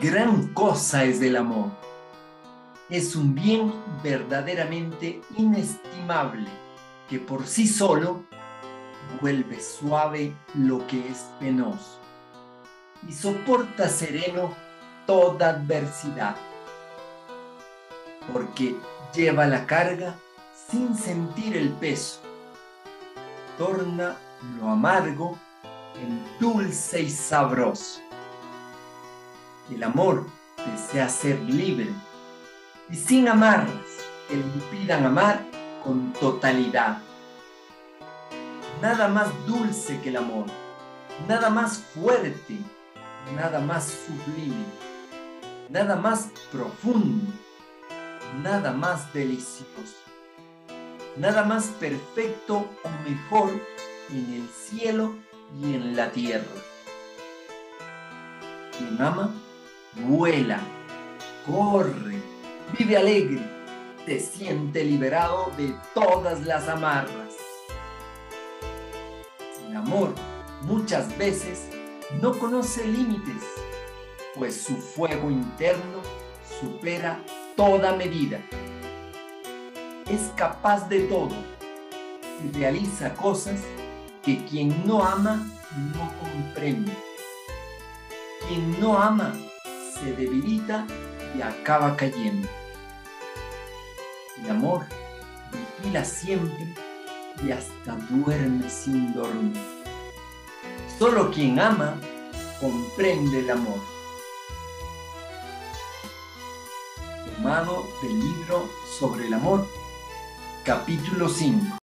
Gran cosa es el amor. Es un bien verdaderamente inestimable que por sí solo vuelve suave lo que es penoso y soporta sereno toda adversidad, porque lleva la carga sin sentir el peso, torna lo amargo en dulce y sabroso. El amor desea ser libre y sin amarras que le impidan amar con totalidad. Nada más dulce que el amor, nada más fuerte, nada más sublime, nada más profundo, nada más delicioso, nada más perfecto o mejor en el cielo y en la tierra. Quien ama, vuela, corre, vive alegre, se siente liberado de todas las amarras. El amor muchas veces no conoce límites, pues su fuego interno supera toda medida. Es capaz de todo y realiza cosas que quien no ama no comprende. Quien no ama se debilita y acaba cayendo. El amor vigila siempre y hasta duerme sin dormir. Solo quien ama comprende el amor. Tomado del libro sobre el amor, capítulo 5.